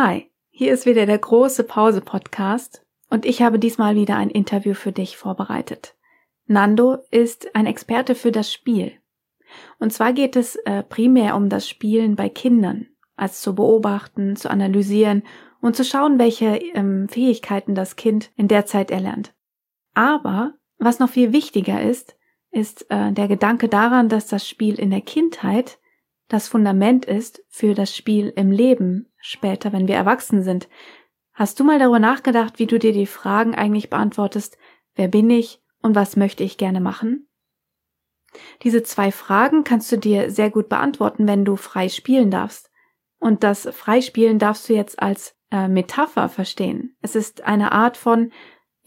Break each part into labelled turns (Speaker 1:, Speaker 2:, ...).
Speaker 1: Hi, hier ist wieder der große Pause Podcast und ich habe diesmal wieder ein Interview für dich vorbereitet. Nando ist ein Experte für das Spiel. Und zwar geht es äh, primär um das Spielen bei Kindern, als zu beobachten, zu analysieren und zu schauen, welche ähm, Fähigkeiten das Kind in der Zeit erlernt. Aber was noch viel wichtiger ist, ist äh, der Gedanke daran, dass das Spiel in der Kindheit das Fundament ist für das Spiel im Leben später, wenn wir erwachsen sind. Hast du mal darüber nachgedacht, wie du dir die Fragen eigentlich beantwortest, wer bin ich und was möchte ich gerne machen? Diese zwei Fragen kannst du dir sehr gut beantworten, wenn du frei spielen darfst. Und das Freispielen darfst du jetzt als äh, Metapher verstehen. Es ist eine Art von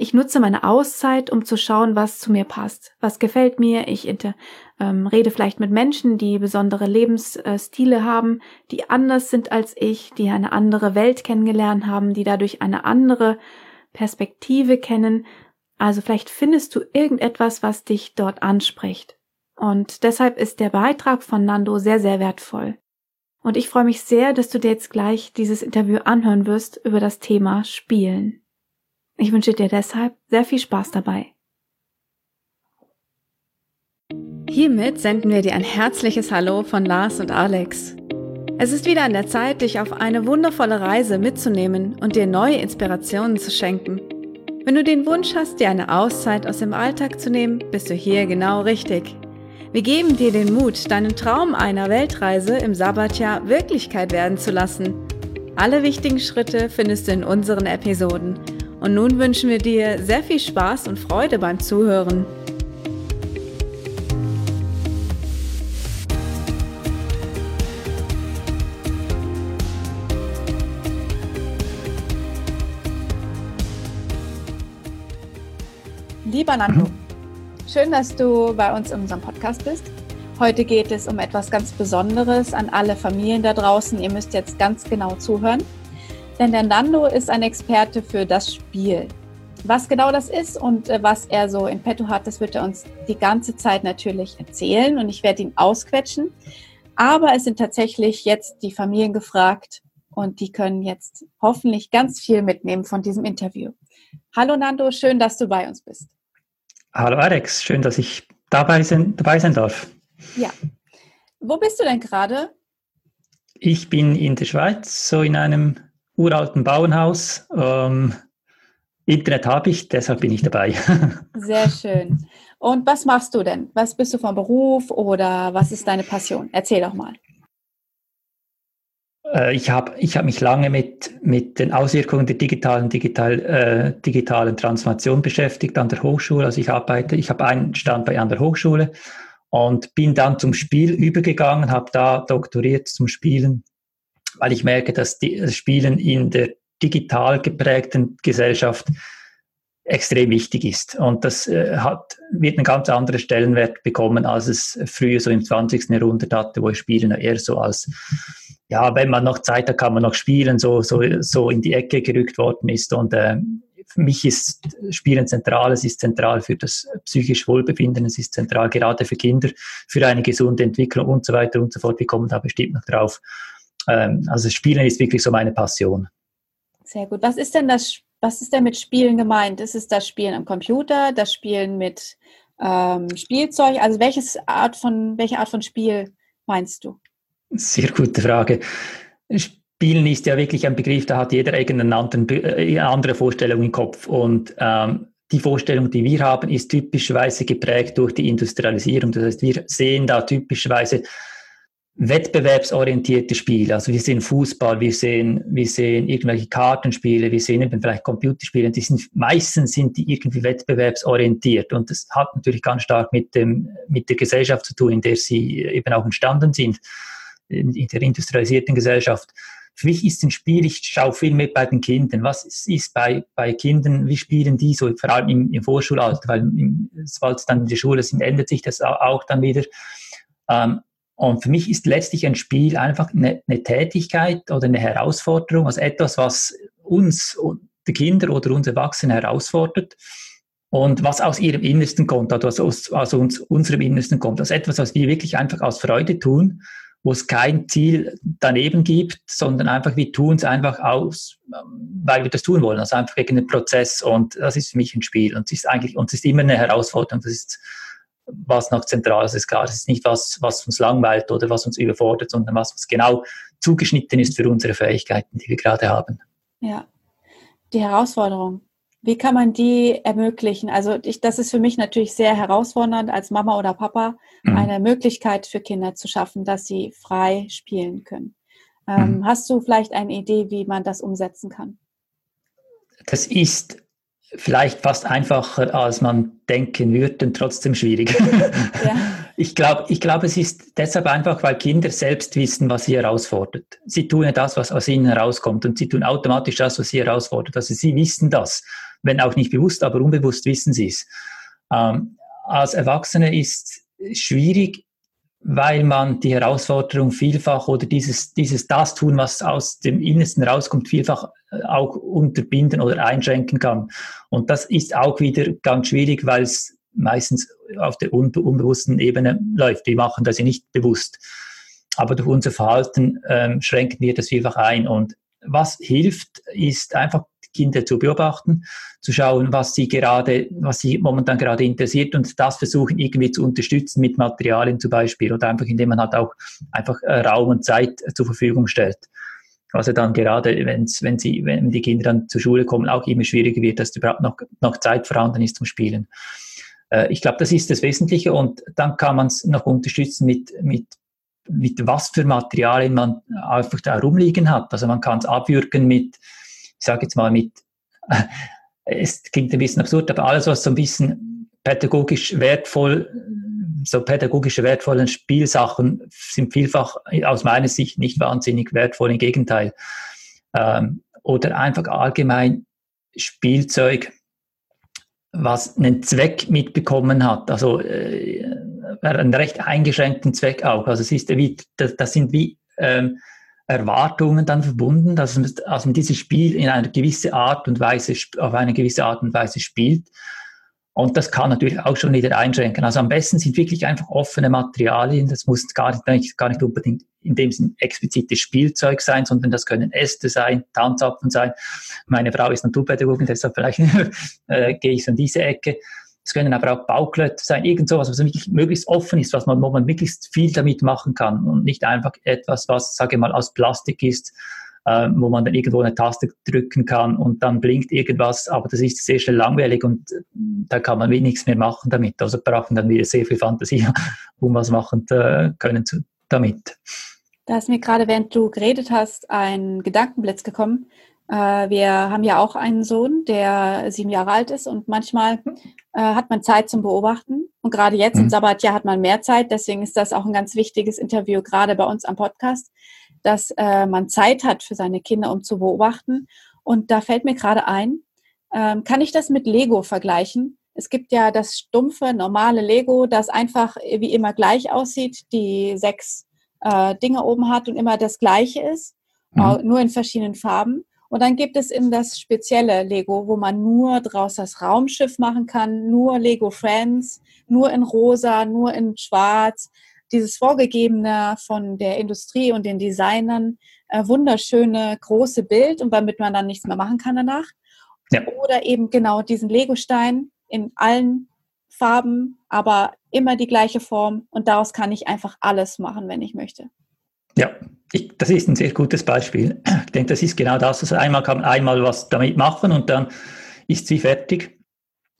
Speaker 1: ich nutze meine Auszeit, um zu schauen, was zu mir passt, was gefällt mir. Ich inter, ähm, rede vielleicht mit Menschen, die besondere Lebensstile haben, die anders sind als ich, die eine andere Welt kennengelernt haben, die dadurch eine andere Perspektive kennen. Also vielleicht findest du irgendetwas, was dich dort anspricht. Und deshalb ist der Beitrag von Nando sehr, sehr wertvoll. Und ich freue mich sehr, dass du dir jetzt gleich dieses Interview anhören wirst über das Thema Spielen. Ich wünsche dir deshalb sehr viel Spaß dabei. Hiermit senden wir dir ein herzliches Hallo von Lars und Alex. Es ist wieder an der Zeit, dich auf eine wundervolle Reise mitzunehmen und dir neue Inspirationen zu schenken. Wenn du den Wunsch hast, dir eine Auszeit aus dem Alltag zu nehmen, bist du hier genau richtig. Wir geben dir den Mut, deinen Traum einer Weltreise im Sabbatjahr Wirklichkeit werden zu lassen. Alle wichtigen Schritte findest du in unseren Episoden und nun wünschen wir dir sehr viel Spaß und Freude beim Zuhören. Lieber Nando, schön, dass du bei uns in unserem Podcast bist. Heute geht es um etwas ganz Besonderes an alle Familien da draußen. Ihr müsst jetzt ganz genau zuhören. Denn der Nando ist ein Experte für das Spiel. Was genau das ist und äh, was er so in petto hat, das wird er uns die ganze Zeit natürlich erzählen und ich werde ihn ausquetschen. Aber es sind tatsächlich jetzt die Familien gefragt und die können jetzt hoffentlich ganz viel mitnehmen von diesem Interview. Hallo Nando, schön, dass du bei uns bist.
Speaker 2: Hallo Alex, schön, dass ich dabei sein, dabei sein darf.
Speaker 1: Ja. Wo bist du denn gerade?
Speaker 2: Ich bin in der Schweiz, so in einem uralten Bauernhaus. Ähm, Internet habe ich, deshalb bin ich dabei.
Speaker 1: Sehr schön. Und was machst du denn? Was bist du vom Beruf oder was ist deine Passion? Erzähl doch mal.
Speaker 2: Äh, ich habe ich hab mich lange mit, mit den Auswirkungen der digitalen, digital, äh, digitalen Transformation beschäftigt an der Hochschule. Also ich arbeite, ich habe einen Standbein an der Hochschule und bin dann zum Spiel übergegangen, habe da doktoriert zum Spielen weil ich merke, dass die, Spielen in der digital geprägten Gesellschaft extrem wichtig ist. Und das äh, hat, wird einen ganz anderen Stellenwert bekommen, als es früher so im 20. Jahrhundert hatte, wo Spielen eher so als, ja, wenn man noch Zeit hat, kann man noch spielen, so, so, so in die Ecke gerückt worden ist. Und äh, für mich ist Spielen zentral, es ist zentral für das psychische Wohlbefinden, es ist zentral gerade für Kinder, für eine gesunde Entwicklung und so weiter und so fort. Wir kommen da bestimmt noch drauf ähm, also Spielen ist wirklich so meine Passion.
Speaker 1: Sehr gut. Was ist denn das, was ist denn mit Spielen gemeint? Ist es das Spielen am Computer, das Spielen mit ähm, Spielzeug? Also welches Art von, welche Art von Spiel meinst du?
Speaker 2: Sehr gute Frage. Spielen ist ja wirklich ein Begriff, da hat jeder irgendeine äh, andere Vorstellung im Kopf. Und ähm, die Vorstellung, die wir haben, ist typischerweise geprägt durch die Industrialisierung. Das heißt, wir sehen da typischerweise wettbewerbsorientierte Spiele. Also wir sehen Fußball, wir sehen, wir sehen irgendwelche Kartenspiele, wir sehen eben vielleicht Computerspiele. Die sind, meistens sind die irgendwie wettbewerbsorientiert. Und das hat natürlich ganz stark mit dem, mit der Gesellschaft zu tun, in der sie eben auch entstanden sind, in, in der industrialisierten Gesellschaft. Für mich ist ein Spiel, ich schaue viel mehr bei den Kindern. Was ist bei, bei Kindern, wie spielen die so, vor allem im, im Vorschulalter, weil sobald es dann in der Schule sind, ändert sich das auch dann wieder. Ähm, und für mich ist letztlich ein Spiel einfach eine, eine Tätigkeit oder eine Herausforderung, also etwas, was uns, die Kinder oder uns Erwachsene herausfordert und was aus ihrem Innersten kommt, also aus, aus uns, unserem Innersten kommt. Also etwas, was wir wirklich einfach aus Freude tun wo es kein Ziel daneben gibt, sondern einfach wir tun es einfach aus, weil wir das tun wollen, also einfach wegen dem Prozess und das ist für mich ein Spiel und es ist eigentlich, und es ist immer eine Herausforderung, das ist was noch zentral ist, klar, das ist nicht was, was uns langweilt oder was uns überfordert, sondern was, was genau zugeschnitten ist für unsere Fähigkeiten, die wir gerade haben.
Speaker 1: Ja, die Herausforderung. Wie kann man die ermöglichen? Also ich, das ist für mich natürlich sehr herausfordernd, als Mama oder Papa mhm. eine Möglichkeit für Kinder zu schaffen, dass sie frei spielen können. Ähm, mhm. Hast du vielleicht eine Idee, wie man das umsetzen kann?
Speaker 2: Das ist vielleicht fast einfacher, als man denken würde und trotzdem schwierig. Ja. Ich glaube, ich glaub, es ist deshalb einfach, weil Kinder selbst wissen, was sie herausfordert. Sie tun ja das, was aus ihnen herauskommt und sie tun automatisch das, was sie herausfordert. Also sie wissen das, wenn auch nicht bewusst, aber unbewusst wissen sie es. Ähm, als Erwachsene ist schwierig, weil man die Herausforderung vielfach oder dieses, dieses das tun, was aus dem Innersten rauskommt, vielfach äh, auch unterbinden oder einschränken kann. Und das ist auch wieder ganz schwierig, weil es meistens auf der unbewussten Ebene läuft. Wir machen das ja nicht bewusst. Aber durch unser Verhalten ähm, schränken wir das vielfach ein. Und was hilft, ist einfach Kinder zu beobachten, zu schauen, was sie gerade, was sie momentan gerade interessiert und das versuchen irgendwie zu unterstützen mit Materialien zum Beispiel oder einfach indem man halt auch einfach äh, Raum und Zeit äh, zur Verfügung stellt. Also dann gerade, wenn's, wenn sie, wenn die Kinder dann zur Schule kommen, auch immer schwieriger wird, dass überhaupt noch, noch Zeit vorhanden ist zum Spielen. Äh, ich glaube, das ist das Wesentliche und dann kann man es noch unterstützen mit, mit mit was für Materialien man einfach da rumliegen hat. Also man kann es abwürgen mit, ich sage jetzt mal mit, es klingt ein bisschen absurd, aber alles, was so ein bisschen pädagogisch wertvoll, so pädagogische wertvollen Spielsachen sind vielfach aus meiner Sicht nicht wahnsinnig wertvoll, im Gegenteil. Ähm, oder einfach allgemein Spielzeug, was einen Zweck mitbekommen hat, also äh, einen recht eingeschränkten Zweck auch. Also es ist wie, das, das sind wie ähm, Erwartungen dann verbunden, dass man, dass man dieses Spiel in einer gewissen Art und Weise, auf eine gewisse Art und Weise spielt. Und das kann natürlich auch schon wieder einschränken. Also am besten sind wirklich einfach offene Materialien. Das muss gar nicht, gar nicht unbedingt in dem Sinn explizites Spielzeug sein, sondern das können Äste sein, Tanzapfen sein. Meine Frau ist Naturpädagogin, deshalb vielleicht äh, gehe ich so in diese Ecke. Es können aber auch Bauklötze sein, irgend sowas, was wirklich möglichst offen ist, was man, wo man möglichst viel damit machen kann und nicht einfach etwas, was, sage ich mal, aus Plastik ist, äh, wo man dann irgendwo eine Taste drücken kann und dann blinkt irgendwas, aber das ist sehr schnell langweilig und äh, da kann man nichts mehr machen damit. Also brauchen dann wieder sehr viel Fantasie, um was machen äh, können zu, damit.
Speaker 1: Da ist mir gerade, während du geredet hast, ein Gedankenblitz gekommen. Äh, wir haben ja auch einen Sohn, der sieben Jahre alt ist und manchmal mhm. äh, hat man Zeit zum Beobachten. Und gerade jetzt mhm. im Sabbatjahr hat man mehr Zeit. Deswegen ist das auch ein ganz wichtiges Interview, gerade bei uns am Podcast, dass äh, man Zeit hat für seine Kinder, um zu beobachten. Und da fällt mir gerade ein, ähm, kann ich das mit Lego vergleichen? Es gibt ja das stumpfe, normale Lego, das einfach wie immer gleich aussieht, die sechs äh, Dinge oben hat und immer das gleiche ist, mhm. nur in verschiedenen Farben. Und dann gibt es eben das spezielle Lego, wo man nur draus das Raumschiff machen kann, nur Lego Friends, nur in rosa, nur in schwarz. Dieses vorgegebene von der Industrie und den Designern äh, wunderschöne große Bild und damit man dann nichts mehr machen kann danach. Ja. Oder eben genau diesen Lego-Stein in allen Farben, aber immer die gleiche Form und daraus kann ich einfach alles machen, wenn ich möchte.
Speaker 2: Ja, ich, das ist ein sehr gutes Beispiel. Ich denke, das ist genau das. Also einmal kann man einmal was damit machen und dann ist sie fertig.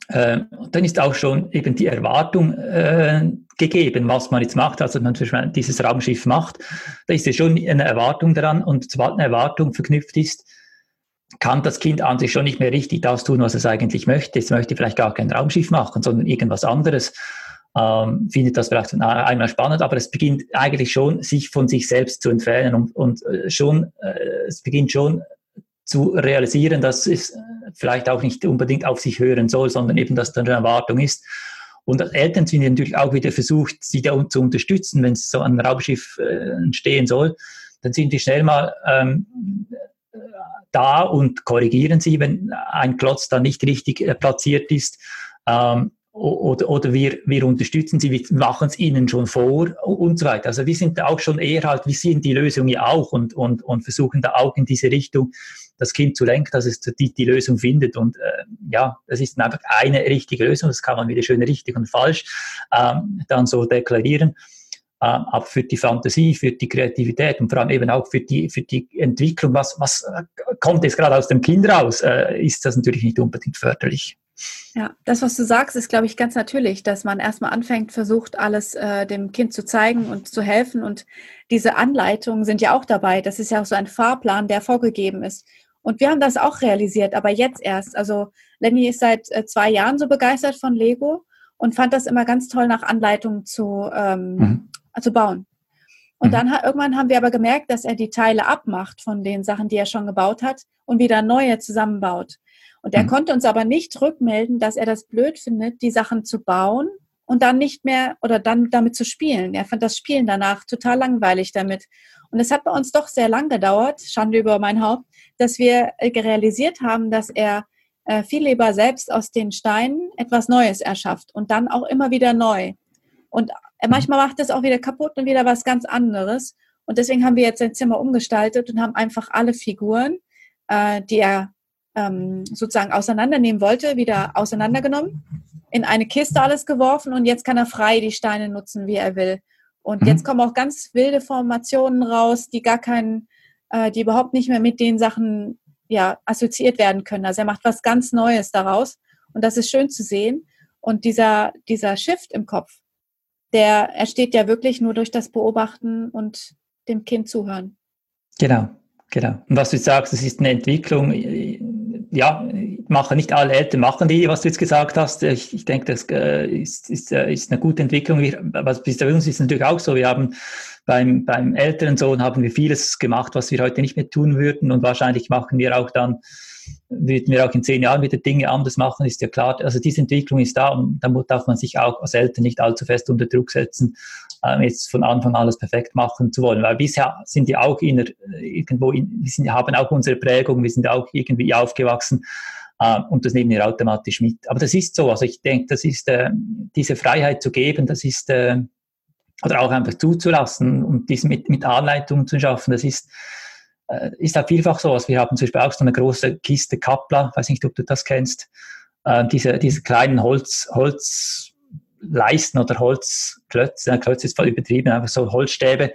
Speaker 2: Äh, und dann ist auch schon eben die Erwartung äh, gegeben, was man jetzt macht. Also wenn man dieses Raumschiff macht, da ist ja schon eine Erwartung daran und sobald eine Erwartung verknüpft ist, kann das Kind an sich schon nicht mehr richtig das tun, was es eigentlich möchte. Es möchte vielleicht gar kein Raumschiff machen, sondern irgendwas anderes ähm, findet das vielleicht einmal spannend, aber es beginnt eigentlich schon, sich von sich selbst zu entfernen und, und äh, schon, äh, es beginnt schon zu realisieren, dass es vielleicht auch nicht unbedingt auf sich hören soll, sondern eben, dass da eine Erwartung ist. Und als Eltern sind natürlich auch wieder versucht, sie da zu unterstützen, wenn so ein Raumschiff äh, entstehen soll, dann sind die schnell mal ähm, da und korrigieren sie, wenn ein Klotz da nicht richtig äh, platziert ist. Ähm, oder, oder wir, wir unterstützen sie, wir machen es ihnen schon vor und so weiter. Also wir sind da auch schon eher halt, wir sehen die Lösung ja auch und, und, und versuchen da auch in diese Richtung das Kind zu lenken, dass es die, die Lösung findet. Und äh, ja, das ist einfach eine richtige Lösung, das kann man wieder schön richtig und falsch ähm, dann so deklarieren. Ähm, aber für die Fantasie, für die Kreativität und vor allem eben auch für die, für die Entwicklung, was, was äh, kommt jetzt gerade aus dem Kind raus, äh, ist das natürlich nicht unbedingt förderlich.
Speaker 1: Ja, das, was du sagst, ist, glaube ich, ganz natürlich, dass man erstmal anfängt, versucht, alles äh, dem Kind zu zeigen und zu helfen. Und diese Anleitungen sind ja auch dabei. Das ist ja auch so ein Fahrplan, der vorgegeben ist. Und wir haben das auch realisiert, aber jetzt erst. Also Lenny ist seit äh, zwei Jahren so begeistert von Lego und fand das immer ganz toll, nach Anleitungen zu, ähm, mhm. zu bauen. Und mhm. dann irgendwann haben wir aber gemerkt, dass er die Teile abmacht von den Sachen, die er schon gebaut hat und wieder neue zusammenbaut. Und er mhm. konnte uns aber nicht rückmelden, dass er das blöd findet, die Sachen zu bauen und dann nicht mehr oder dann damit zu spielen. Er fand das Spielen danach total langweilig damit. Und es hat bei uns doch sehr lang gedauert, Schande über mein Haupt, dass wir äh, realisiert haben, dass er äh, viel lieber selbst aus den Steinen etwas Neues erschafft und dann auch immer wieder neu. Und er mhm. manchmal macht das auch wieder kaputt und wieder was ganz anderes. Und deswegen haben wir jetzt sein Zimmer umgestaltet und haben einfach alle Figuren, äh, die er ähm, sozusagen auseinandernehmen wollte, wieder auseinandergenommen, in eine Kiste alles geworfen und jetzt kann er frei die Steine nutzen, wie er will. Und mhm. jetzt kommen auch ganz wilde Formationen raus, die gar keinen, äh, die überhaupt nicht mehr mit den Sachen ja, assoziiert werden können. Also er macht was ganz Neues daraus und das ist schön zu sehen. Und dieser, dieser Shift im Kopf, der entsteht ja wirklich nur durch das Beobachten und dem Kind zuhören.
Speaker 2: Genau, genau. Und was du sagst, es ist eine Entwicklung ja, machen nicht alle Eltern machen die, was du jetzt gesagt hast. Ich, ich denke, das äh, ist, ist, äh, ist eine gute Entwicklung. Wir, was bei uns ist natürlich auch so. Wir haben beim, beim älteren Sohn haben wir vieles gemacht, was wir heute nicht mehr tun würden. Und wahrscheinlich machen wir auch dann, würden wir auch in zehn Jahren wieder Dinge anders machen, ist ja klar. Also diese Entwicklung ist da und da darf man sich auch als Eltern nicht allzu fest unter Druck setzen, äh, jetzt von Anfang alles perfekt machen zu wollen. Weil bisher sind wir auch in, irgendwo, in, wir sind, haben auch unsere Prägung, wir sind auch irgendwie aufgewachsen äh, und das nehmen wir automatisch mit. Aber das ist so. Also ich denke, das ist äh, diese Freiheit zu geben, das ist äh, oder auch einfach zuzulassen und dies mit, mit Anleitung zu schaffen, das ist äh, ist halt vielfach so. Also wir haben zum Beispiel auch so eine große Kiste Kappler, weiß nicht, ob du das kennst, äh, diese, diese kleinen Holz, Holzleisten oder Holzklötze, Klötze ist voll übertrieben, einfach so Holzstäbe,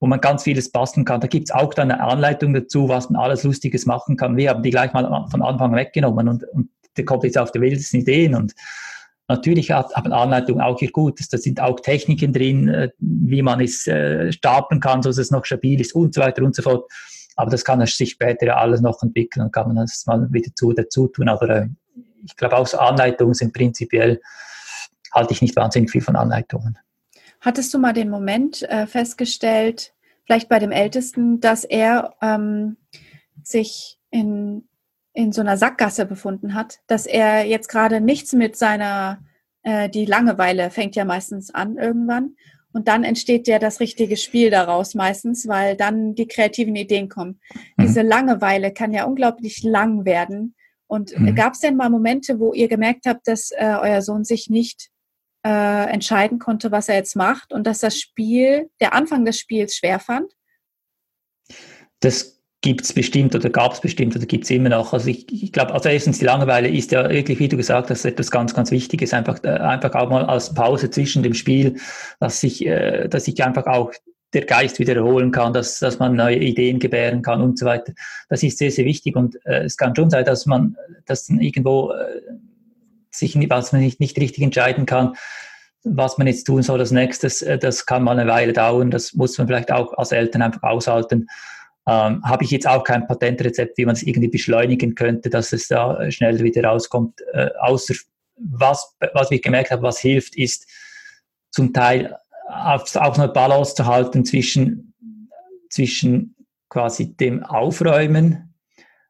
Speaker 2: wo man ganz vieles basteln kann. Da gibt es auch dann eine Anleitung dazu, was man alles Lustiges machen kann. Wir haben die gleich mal von Anfang weggenommen und, und der kommt jetzt auf die wildesten Ideen und Natürlich hat aber Anleitung auch hier gut. Da sind auch Techniken drin, äh, wie man es äh, stapeln kann, so dass es noch stabil ist und so weiter und so fort. Aber das kann sich später ja alles noch entwickeln und kann man das mal wieder zu, dazu tun. Aber äh, ich glaube auch so Anleitungen sind prinzipiell, halte ich nicht wahnsinnig viel von Anleitungen.
Speaker 1: Hattest du mal den Moment äh, festgestellt, vielleicht bei dem Ältesten, dass er ähm, sich in, in so einer Sackgasse befunden hat, dass er jetzt gerade nichts mit seiner, äh, die Langeweile fängt ja meistens an irgendwann und dann entsteht ja das richtige Spiel daraus meistens, weil dann die kreativen Ideen kommen. Mhm. Diese Langeweile kann ja unglaublich lang werden. Und mhm. gab es denn mal Momente, wo ihr gemerkt habt, dass äh, euer Sohn sich nicht äh, entscheiden konnte, was er jetzt macht und dass das Spiel, der Anfang des Spiels schwer fand?
Speaker 2: Das gibt es bestimmt oder gab es bestimmt oder gibt es immer noch. Also ich, ich glaube, also erstens die Langeweile ist ja wirklich, wie du gesagt hast, etwas ganz, ganz Wichtiges, einfach, äh, einfach auch mal als Pause zwischen dem Spiel, dass ich, äh, dass ich einfach auch der Geist wieder erholen kann, dass, dass man neue Ideen gebären kann und so weiter. Das ist sehr, sehr wichtig und äh, es kann schon sein, dass man dass irgendwo äh, sich was man nicht, nicht richtig entscheiden kann, was man jetzt tun soll als nächstes, äh, das kann mal eine Weile dauern, das muss man vielleicht auch als Eltern einfach aushalten ähm, habe ich jetzt auch kein Patentrezept, wie man es irgendwie beschleunigen könnte, dass es da schnell wieder rauskommt. Äh, außer was, was ich gemerkt habe, was hilft, ist zum Teil auf, auf eine Balance zu halten zwischen, zwischen quasi dem Aufräumen,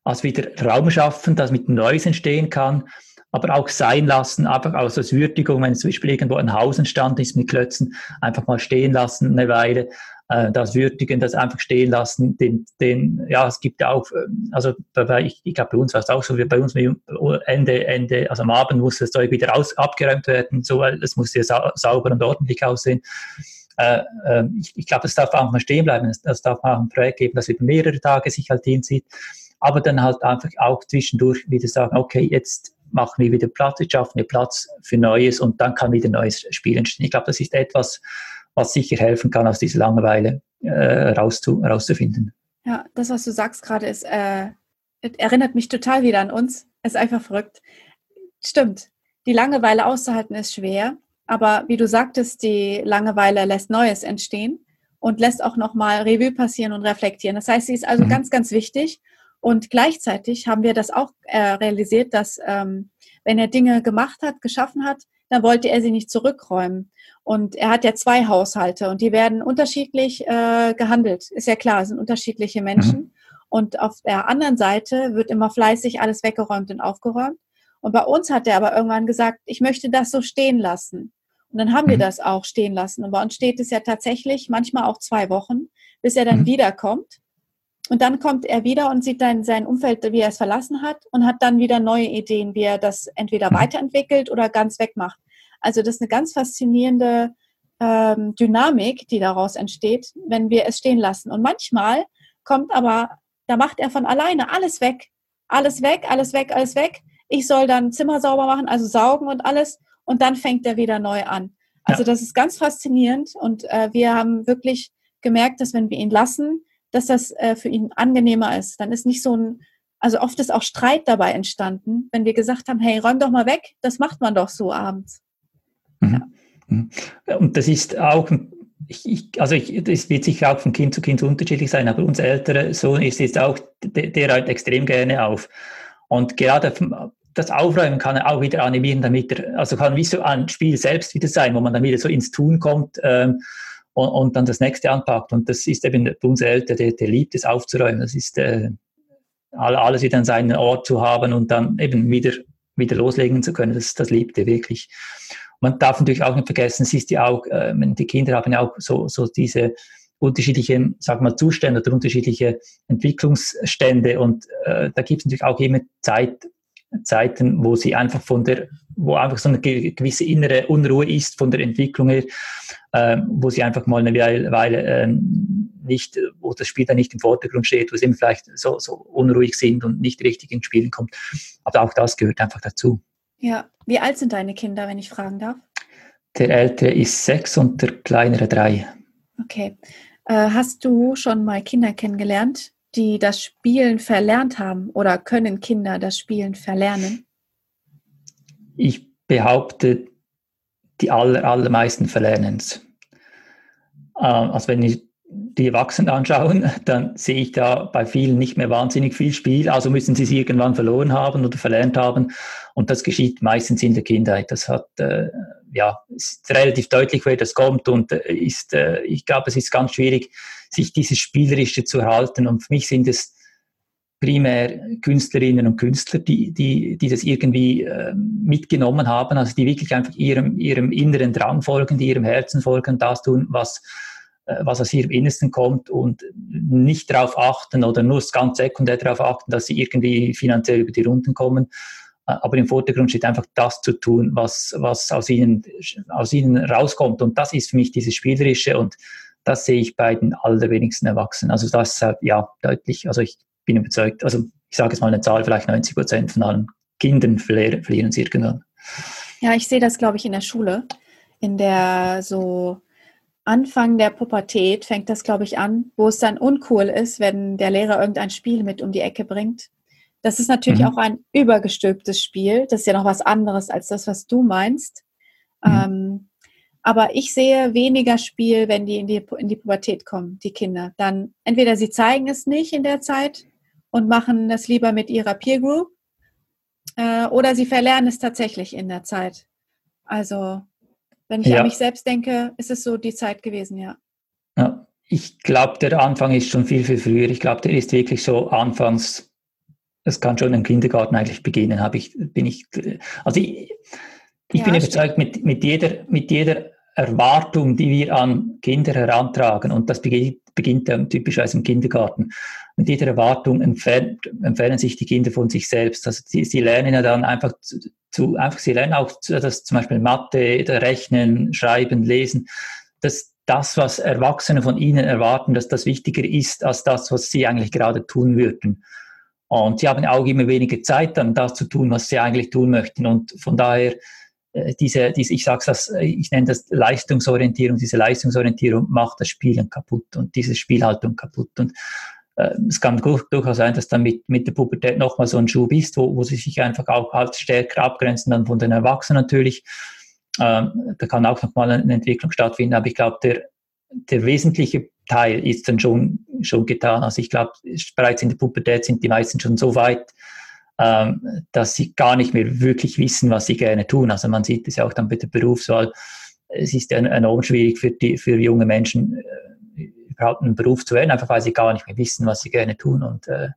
Speaker 2: also wieder Raum schaffen, dass mit Neues entstehen kann, aber auch sein lassen, einfach aus Würdigung, wenn zum Beispiel irgendwo ein Haus entstanden ist mit Klötzen, einfach mal stehen lassen eine Weile, äh, das würdigen, das einfach stehen lassen, den, den, ja, es gibt auch, ähm, also bei, ich, ich glaube, bei uns war es auch so, wie bei uns Ende, Ende, also am Abend muss das Zeug wieder aus, abgeräumt werden, so, weil es muss ja sa sauber und ordentlich aussehen. Äh, äh, ich, ich glaube, es darf auch mal stehen bleiben, es, es darf auch ein Projekt geben, das über mehrere Tage sich halt hinzieht, aber dann halt einfach auch zwischendurch wieder sagen, okay, jetzt machen wir wieder Platz, jetzt schaffen wir Platz für Neues und dann kann wieder neues Spiel entstehen. Ich glaube, das ist etwas, was sicher helfen kann, aus dieser Langeweile äh, rauszu, rauszufinden.
Speaker 1: Ja, das, was du sagst gerade, ist, äh, erinnert mich total wieder an uns. Ist einfach verrückt. Stimmt. Die Langeweile auszuhalten ist schwer, aber wie du sagtest, die Langeweile lässt Neues entstehen und lässt auch nochmal Revue passieren und reflektieren. Das heißt, sie ist also mhm. ganz, ganz wichtig. Und gleichzeitig haben wir das auch äh, realisiert, dass ähm, wenn er Dinge gemacht hat, geschaffen hat, dann wollte er sie nicht zurückräumen. Und er hat ja zwei Haushalte und die werden unterschiedlich äh, gehandelt. Ist ja klar, es sind unterschiedliche Menschen. Mhm. Und auf der anderen Seite wird immer fleißig alles weggeräumt und aufgeräumt. Und bei uns hat er aber irgendwann gesagt, ich möchte das so stehen lassen. Und dann haben mhm. wir das auch stehen lassen. Und bei uns steht es ja tatsächlich manchmal auch zwei Wochen, bis er dann mhm. wiederkommt. Und dann kommt er wieder und sieht dann sein Umfeld, wie er es verlassen hat und hat dann wieder neue Ideen, wie er das entweder mhm. weiterentwickelt oder ganz wegmacht. Also das ist eine ganz faszinierende ähm, Dynamik, die daraus entsteht, wenn wir es stehen lassen. Und manchmal kommt aber, da macht er von alleine alles weg. Alles weg, alles weg, alles weg. Ich soll dann Zimmer sauber machen, also saugen und alles. Und dann fängt er wieder neu an. Also ja. das ist ganz faszinierend. Und äh, wir haben wirklich gemerkt, dass wenn wir ihn lassen, dass das äh, für ihn angenehmer ist. Dann ist nicht so ein, also oft ist auch Streit dabei entstanden, wenn wir gesagt haben, hey, räum doch mal weg, das macht man doch so abends.
Speaker 2: Mhm. Mhm. Und das ist auch, ich, ich, also ich, das wird sicher auch von Kind zu Kind unterschiedlich sein, aber unser älterer Sohn ist jetzt auch, der, der räumt extrem gerne auf. Und gerade das Aufräumen kann er auch wieder animieren, damit er, also kann wie so ein Spiel selbst wieder sein, wo man dann wieder so ins Tun kommt ähm, und, und, dann das nächste anpackt. Und das ist eben unser Älterer, der, der liebt es aufzuräumen. Das ist äh, alles wieder an seinen Ort zu haben und dann eben wieder, wieder loslegen zu können. Das, das liebt er wirklich. Man darf natürlich auch nicht vergessen, es ist ja auch, äh, die Kinder haben ja auch so, so diese unterschiedlichen, sag mal, Zustände oder unterschiedliche Entwicklungsstände und äh, da gibt es natürlich auch immer Zeit, Zeiten, wo sie einfach von der, wo einfach so eine gewisse innere Unruhe ist von der Entwicklung her, äh, wo sie einfach mal eine Weile äh, nicht, wo das Spiel dann nicht im Vordergrund steht, wo sie eben vielleicht so, so unruhig sind und nicht richtig ins Spielen kommt. Aber auch das gehört einfach dazu.
Speaker 1: Ja, wie alt sind deine Kinder, wenn ich fragen darf?
Speaker 2: Der ältere ist sechs und der kleinere drei.
Speaker 1: Okay. Äh, hast du schon mal Kinder kennengelernt, die das Spielen verlernt haben oder können Kinder das Spielen verlernen?
Speaker 2: Ich behaupte, die aller, allermeisten verlernen es. Äh, also wenn ich die Erwachsenen anschauen, dann sehe ich da bei vielen nicht mehr wahnsinnig viel Spiel. Also müssen sie es irgendwann verloren haben oder verlernt haben. Und das geschieht meistens in der Kindheit. Das hat, äh, ja, ist relativ deutlich, woher das kommt. Und äh, ist, äh, ich glaube, es ist ganz schwierig, sich dieses Spielerische zu erhalten. Und für mich sind es primär Künstlerinnen und Künstler, die, die, die das irgendwie äh, mitgenommen haben, also die wirklich einfach ihrem, ihrem inneren Drang folgen, die ihrem Herzen folgen, das tun, was äh, was aus ihrem Innersten kommt und nicht darauf achten oder nur ganz sekundär darauf achten, dass sie irgendwie finanziell über die Runden kommen. Äh, aber im Vordergrund steht einfach das zu tun, was, was aus, ihnen, aus ihnen rauskommt. Und das ist für mich dieses Spielerische und das sehe ich bei den allerwenigsten Erwachsenen. Also das ist ja deutlich, also ich bin überzeugt, also ich sage jetzt mal eine Zahl, vielleicht 90 Prozent von allen Kindern verlieren, verlieren sie irgendwann.
Speaker 1: Ja, ich sehe das, glaube ich, in der Schule, in der so Anfang der Pubertät fängt das, glaube ich, an, wo es dann uncool ist, wenn der Lehrer irgendein Spiel mit um die Ecke bringt. Das ist natürlich mhm. auch ein übergestülptes Spiel. Das ist ja noch was anderes als das, was du meinst. Mhm. Ähm, aber ich sehe weniger Spiel, wenn die in, die in die Pubertät kommen, die Kinder. Dann entweder sie zeigen es nicht in der Zeit und machen es lieber mit ihrer Peer Group äh, oder sie verlernen es tatsächlich in der Zeit. Also wenn ich ja. an mich selbst denke, ist es so die Zeit gewesen, ja.
Speaker 2: Ja, ich glaube, der Anfang ist schon viel, viel früher. Ich glaube, der ist wirklich so anfangs, es kann schon im Kindergarten eigentlich beginnen, habe ich, bin ich, also ich, ich ja, bin überzeugt, mit, mit jeder, mit jeder Erwartung, die wir an Kinder herantragen, und das beginnt, beginnt typischerweise im Kindergarten, mit jeder Erwartung entfernt, entfernen sich die Kinder von sich selbst. Also sie, sie lernen ja dann einfach zu, zu, einfach, sie lernen auch, dass zum Beispiel Mathe, Rechnen, Schreiben, Lesen, dass das, was Erwachsene von ihnen erwarten, dass das wichtiger ist als das, was sie eigentlich gerade tun würden. Und sie haben auch immer weniger Zeit, dann das zu tun, was sie eigentlich tun möchten. Und von daher diese, diese, ich sag's das, äh, ich nenne das Leistungsorientierung, diese Leistungsorientierung macht das Spielen kaputt und diese Spielhaltung kaputt. Und äh, es kann durchaus sein, dass dann mit, mit der Pubertät nochmal so ein Schub ist, wo, wo sie sich einfach auch halt stärker abgrenzen dann von den Erwachsenen natürlich. Ähm, da kann auch nochmal eine Entwicklung stattfinden, aber ich glaube, der, der wesentliche Teil ist dann schon, schon getan. Also ich glaube, bereits in der Pubertät sind die meisten schon so weit, ähm, dass sie gar nicht mehr wirklich wissen, was sie gerne tun. Also man sieht es ja auch dann bei der Berufswahl. Es ist enorm schwierig für, die, für junge Menschen, äh, überhaupt einen Beruf zu wählen, einfach weil sie gar nicht mehr wissen, was sie gerne tun. Und äh,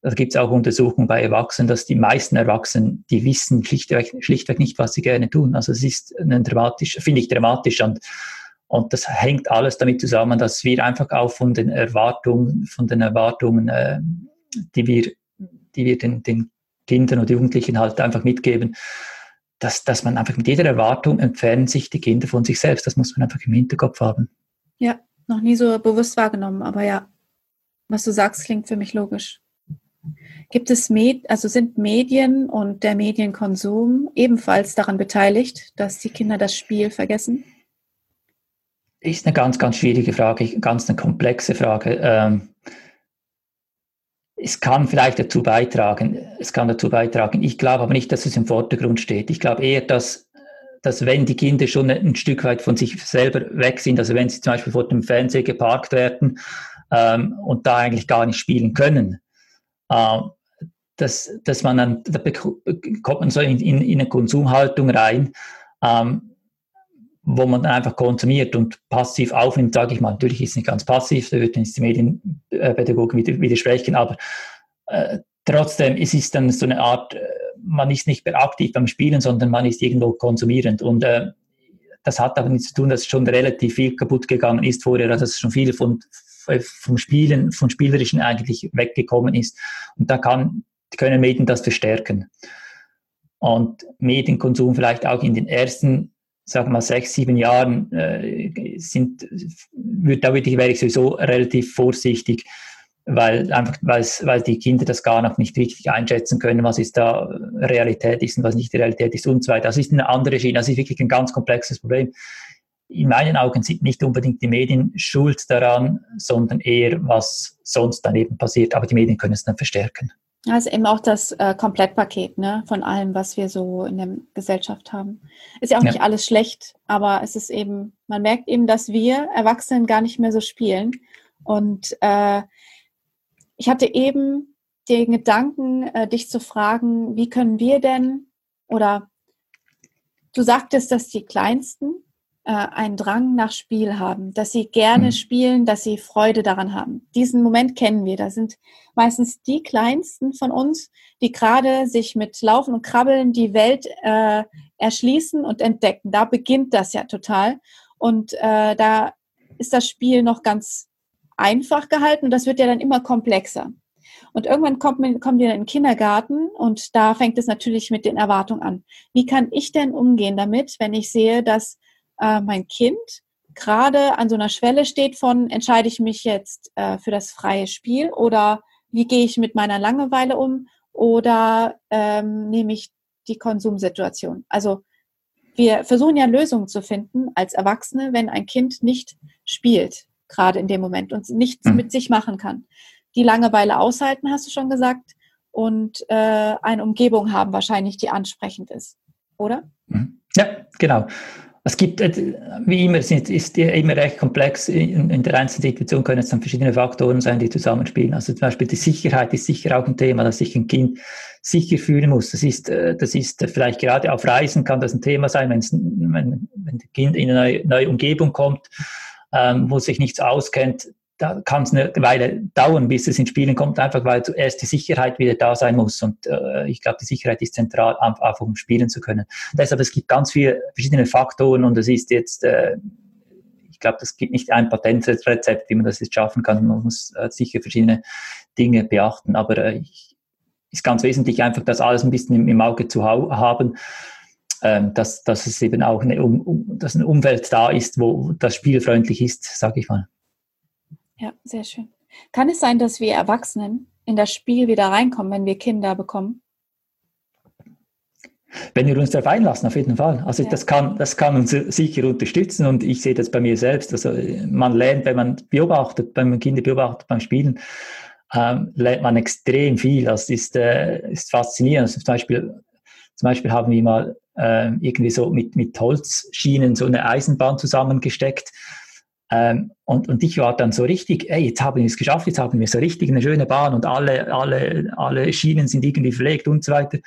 Speaker 2: da gibt es auch Untersuchungen bei Erwachsenen, dass die meisten Erwachsenen, die wissen schlichtweg, schlichtweg nicht, was sie gerne tun. Also es ist dramatisch, finde ich dramatisch. Und, und das hängt alles damit zusammen, dass wir einfach auch von den Erwartungen, von den Erwartungen, äh, die wir die wir den, den Kindern und Jugendlichen halt einfach mitgeben, dass, dass man einfach mit jeder Erwartung entfernen sich die Kinder von sich selbst. Das muss man einfach im Hinterkopf haben.
Speaker 1: Ja, noch nie so bewusst wahrgenommen, aber ja, was du sagst, klingt für mich logisch. Gibt es Med also sind Medien und der Medienkonsum ebenfalls daran beteiligt, dass die Kinder das Spiel vergessen?
Speaker 2: Ist eine ganz, ganz schwierige Frage, ganz eine komplexe Frage. Ähm, es kann vielleicht dazu beitragen, es kann dazu beitragen. Ich glaube aber nicht, dass es im Vordergrund steht. Ich glaube eher, dass, dass wenn die Kinder schon ein Stück weit von sich selber weg sind, also wenn sie zum Beispiel vor dem Fernseher geparkt werden ähm, und da eigentlich gar nicht spielen können, äh, dass, dass man dann, da kommt man so in, in, in eine Konsumhaltung rein, ähm, wo man einfach konsumiert und passiv aufnimmt, sage ich mal. Natürlich ist es nicht ganz passiv, da würden jetzt die Medienpädagogen widersprechen, aber äh, trotzdem es dann so eine Art, äh, man ist nicht mehr aktiv beim Spielen, sondern man ist irgendwo konsumierend. Und äh, das hat aber nichts zu tun, dass schon relativ viel kaputt gegangen ist vorher, dass schon viel von, vom Spielen, vom Spielerischen eigentlich weggekommen ist. Und da kann, können Medien das verstärken. Und Medienkonsum vielleicht auch in den ersten sag mal, sechs, sieben Jahren äh, sind, wird, da würde ich, wäre ich sowieso relativ vorsichtig, weil einfach, weil die Kinder das gar noch nicht richtig einschätzen können, was ist da Realität ist und was nicht die Realität ist und so weiter. Das ist eine andere Schiene. Das ist wirklich ein ganz komplexes Problem. In meinen Augen sind nicht unbedingt die Medien schuld daran, sondern eher, was sonst daneben passiert. Aber die Medien können es dann verstärken.
Speaker 1: Also eben auch das äh, Komplettpaket ne, von allem, was wir so in der Gesellschaft haben. Ist ja auch ja. nicht alles schlecht, aber es ist eben, man merkt eben, dass wir Erwachsenen gar nicht mehr so spielen. Und äh, ich hatte eben den Gedanken, äh, dich zu fragen, wie können wir denn, oder du sagtest, dass die Kleinsten äh, einen Drang nach Spiel haben, dass sie gerne mhm. spielen, dass sie Freude daran haben. Diesen Moment kennen wir. Da sind meistens die Kleinsten von uns, die gerade sich mit Laufen und Krabbeln die Welt äh, erschließen und entdecken. Da beginnt das ja total. Und äh, da ist das Spiel noch ganz einfach gehalten und das wird ja dann immer komplexer. Und irgendwann kommt man, kommen wir in den Kindergarten und da fängt es natürlich mit den Erwartungen an. Wie kann ich denn umgehen damit, wenn ich sehe, dass äh, mein Kind gerade an so einer Schwelle steht von, entscheide ich mich jetzt äh, für das freie Spiel oder wie gehe ich mit meiner Langeweile um oder ähm, nehme ich die Konsumsituation? Also wir versuchen ja Lösungen zu finden als Erwachsene, wenn ein Kind nicht spielt, gerade in dem Moment und nichts mhm. mit sich machen kann. Die Langeweile aushalten, hast du schon gesagt, und äh, eine Umgebung haben wahrscheinlich, die ansprechend ist, oder?
Speaker 2: Mhm. Ja, genau. Es gibt, äh, wie immer, es ist immer recht komplex. In, der einzelnen Situation können es dann verschiedene Faktoren sein, die zusammenspielen. Also zum Beispiel die Sicherheit ist sicher auch ein Thema, dass sich ein Kind sicher fühlen muss. Das ist, äh, das ist vielleicht gerade auf Reisen kann das ein Thema sein, wenn, wenn, wenn ein Kind in eine neue, neue Umgebung kommt, ähm, wo sich nichts auskennt, da kann es eine Weile dauern, bis es ins Spielen kommt, einfach weil zuerst die Sicherheit wieder da sein muss. Und äh, ich glaube, die Sicherheit ist zentral, einfach um spielen zu können. Deshalb, es gibt ganz viele verschiedene Faktoren und es ist jetzt, äh, ich glaube, es gibt nicht ein Patentrezept, wie man das jetzt schaffen kann. Man muss äh, sicher verschiedene Dinge beachten. Aber äh, ist ganz wesentlich einfach, das alles ein bisschen im, im Auge zu ha haben. Ähm, dass, dass es eben auch eine, um, dass eine Umwelt da ist, wo das spielfreundlich ist, sage ich mal.
Speaker 1: Ja, sehr schön. Kann es sein, dass wir Erwachsenen in das Spiel wieder reinkommen, wenn wir Kinder bekommen?
Speaker 2: Wenn wir uns darauf einlassen, auf jeden Fall. Also ja. das, kann, das kann uns sicher unterstützen und ich sehe das bei mir selbst. Also man lernt, wenn man beobachtet, wenn man Kinder beobachtet beim Spielen, ähm, lernt man extrem viel. Das ist, äh, ist faszinierend. Also zum, Beispiel, zum Beispiel haben wir mal äh, irgendwie so mit, mit Holzschienen so eine Eisenbahn zusammengesteckt ähm, und, und ich war dann so richtig, ey, jetzt haben wir es geschafft, jetzt haben wir so richtig eine schöne Bahn und alle, alle, alle Schienen sind irgendwie verlegt und so weiter.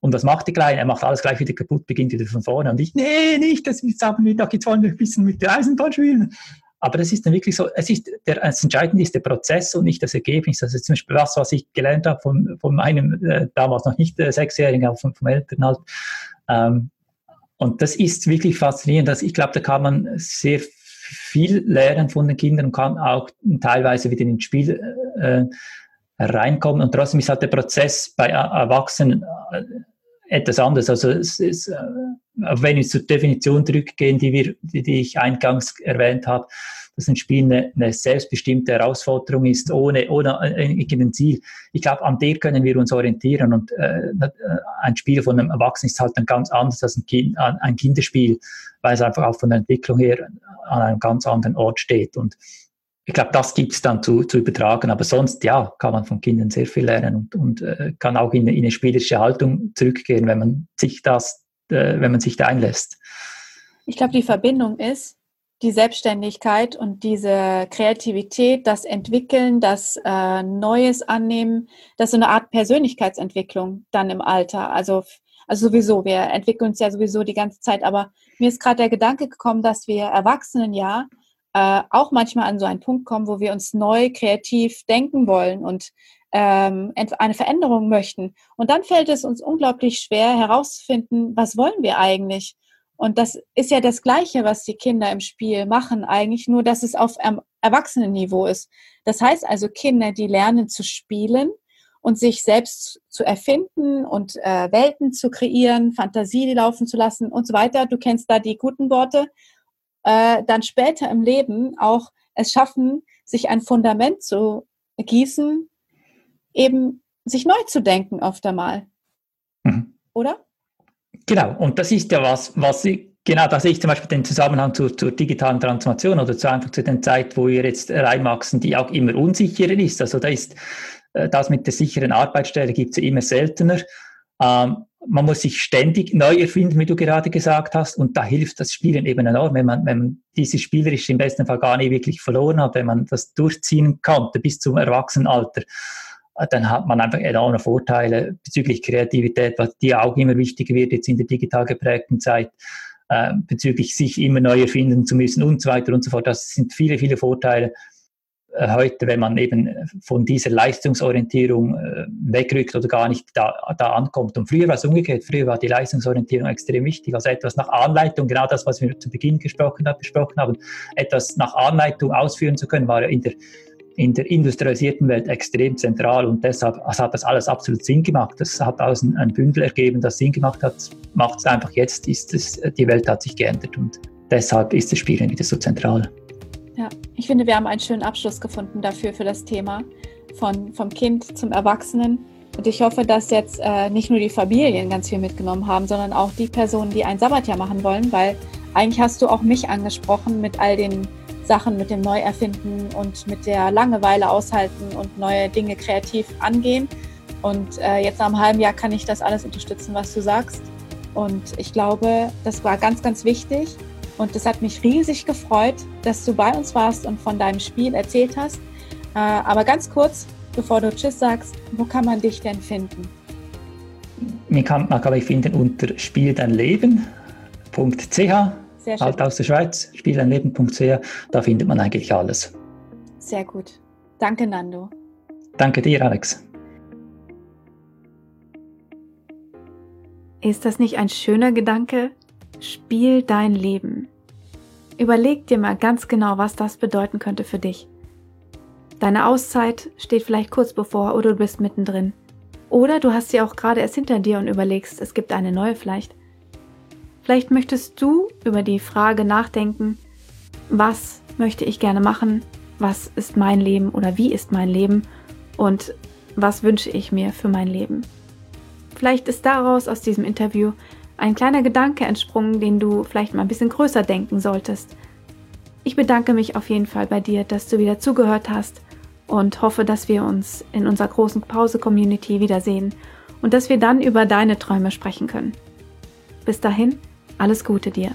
Speaker 2: Und was macht der Kleine? Er macht alles gleich wieder kaputt, beginnt wieder von vorne. Und ich, nee, nicht, das jetzt haben wir doch, jetzt wollen wir ein bisschen mit der Eisenbahn spielen. Aber das ist dann wirklich so, es ist der, das Entscheidende ist der Prozess und nicht das Ergebnis. Also zum Beispiel das, was ich gelernt habe von, von meinem äh, damals noch nicht äh, Sechsjährigen, aber vom, vom Eltern halt. Ähm, und das ist wirklich faszinierend. Dass ich glaube, da kann man sehr viel lernen von den Kindern und kann auch teilweise wieder ins Spiel äh, reinkommen. Und trotzdem ist halt der Prozess bei Erwachsenen äh, etwas anders. Also es ist, äh, wenn wir zur Definition zurückgehen, die, wir, die ich eingangs erwähnt habe, dass ein Spiel eine, eine selbstbestimmte Herausforderung ist, ohne, ohne irgendein Ziel. Ich glaube, an der können wir uns orientieren und äh, ein Spiel von einem Erwachsenen ist halt dann ganz anders als ein, kind, ein Kinderspiel, weil es einfach auch von der Entwicklung her an einem ganz anderen Ort steht. Und ich glaube, das gibt es dann zu, zu übertragen. Aber sonst, ja, kann man von Kindern sehr viel lernen und, und äh, kann auch in, in, eine spielerische Haltung zurückgehen, wenn man sich das, äh, wenn man sich da einlässt.
Speaker 1: Ich glaube, die Verbindung ist die Selbstständigkeit und diese Kreativität, das Entwickeln, das äh, Neues annehmen, das ist so eine Art Persönlichkeitsentwicklung dann im Alter. Also also sowieso, wir entwickeln uns ja sowieso die ganze Zeit, aber mir ist gerade der Gedanke gekommen, dass wir Erwachsenen ja äh, auch manchmal an so einen Punkt kommen, wo wir uns neu kreativ denken wollen und ähm, eine Veränderung möchten. Und dann fällt es uns unglaublich schwer herauszufinden, was wollen wir eigentlich? Und das ist ja das Gleiche, was die Kinder im Spiel machen, eigentlich nur, dass es auf Erwachsenenniveau ist. Das heißt also, Kinder, die lernen zu spielen, und sich selbst zu erfinden und äh, Welten zu kreieren, Fantasie laufen zu lassen und so weiter. Du kennst da die guten Worte. Äh, dann später im Leben auch es schaffen, sich ein Fundament zu gießen, eben sich neu zu denken oft einmal. Mhm. Oder?
Speaker 2: Genau, und das ist ja was, was ich, genau, da sehe ich zum Beispiel den Zusammenhang zur, zur digitalen Transformation oder zu einfach zu der Zeit, wo wir jetzt reinwachsen, die auch immer unsicherer ist. Also da ist äh, das mit der sicheren Arbeitsstelle gibt es immer seltener. Ähm, man muss sich ständig neu erfinden, wie du gerade gesagt hast, und da hilft das Spielen eben enorm, wenn man, wenn man dieses Spielerisch im besten Fall gar nicht wirklich verloren hat, wenn man das durchziehen konnte bis zum Erwachsenenalter, dann hat man einfach enorme Vorteile bezüglich Kreativität, was die auch immer wichtiger wird jetzt in der digital geprägten Zeit, äh, bezüglich sich immer neu erfinden zu müssen und so weiter und so fort. Das sind viele, viele Vorteile, äh, heute, wenn man eben von dieser Leistungsorientierung äh, wegrückt oder gar nicht da, da ankommt. Und früher war es umgekehrt, früher war die Leistungsorientierung extrem wichtig, also etwas nach Anleitung, genau das, was wir zu Beginn gesprochen, besprochen haben, etwas nach Anleitung ausführen zu können, war ja in der, in der industrialisierten Welt extrem zentral und deshalb also hat das alles absolut Sinn gemacht. Das hat alles ein, ein Bündel ergeben, das Sinn gemacht hat, macht es einfach jetzt, ist es, die Welt hat sich geändert und deshalb ist das Spielen wieder so zentral.
Speaker 1: Ja, ich finde, wir haben einen schönen Abschluss gefunden dafür, für das Thema von, vom Kind zum Erwachsenen. Und ich hoffe, dass jetzt äh, nicht nur die Familien ganz viel mitgenommen haben, sondern auch die Personen, die ein Sabbatjahr machen wollen, weil eigentlich hast du auch mich angesprochen mit all den Sachen, mit dem Neuerfinden und mit der Langeweile aushalten und neue Dinge kreativ angehen. Und äh, jetzt nach einem halben Jahr kann ich das alles unterstützen, was du sagst. Und ich glaube, das war ganz, ganz wichtig. Und es hat mich riesig gefreut, dass du bei uns warst und von deinem Spiel erzählt hast. Äh, aber ganz kurz, bevor du Tschüss sagst, wo kann man dich denn finden?
Speaker 2: Man kann, man kann mich finden unter spieldein.leben.ch, halt aus der Schweiz, spieleinleben.ch, da findet man eigentlich alles.
Speaker 1: Sehr gut. Danke, Nando.
Speaker 2: Danke dir, Alex.
Speaker 1: Ist das nicht ein schöner Gedanke? Spiel dein Leben. Überleg dir mal ganz genau, was das bedeuten könnte für dich. Deine Auszeit steht vielleicht kurz bevor oder du bist mittendrin. Oder du hast sie auch gerade erst hinter dir und überlegst, es gibt eine neue vielleicht. Vielleicht möchtest du über die Frage nachdenken, was möchte ich gerne machen, was ist mein Leben oder wie ist mein Leben und was wünsche ich mir für mein Leben. Vielleicht ist daraus aus diesem Interview ein kleiner Gedanke entsprungen, den du vielleicht mal ein bisschen größer denken solltest. Ich bedanke mich auf jeden Fall bei dir, dass du wieder zugehört hast und hoffe, dass wir uns in unserer großen Pause-Community wiedersehen und dass wir dann über deine Träume sprechen können. Bis dahin, alles Gute dir.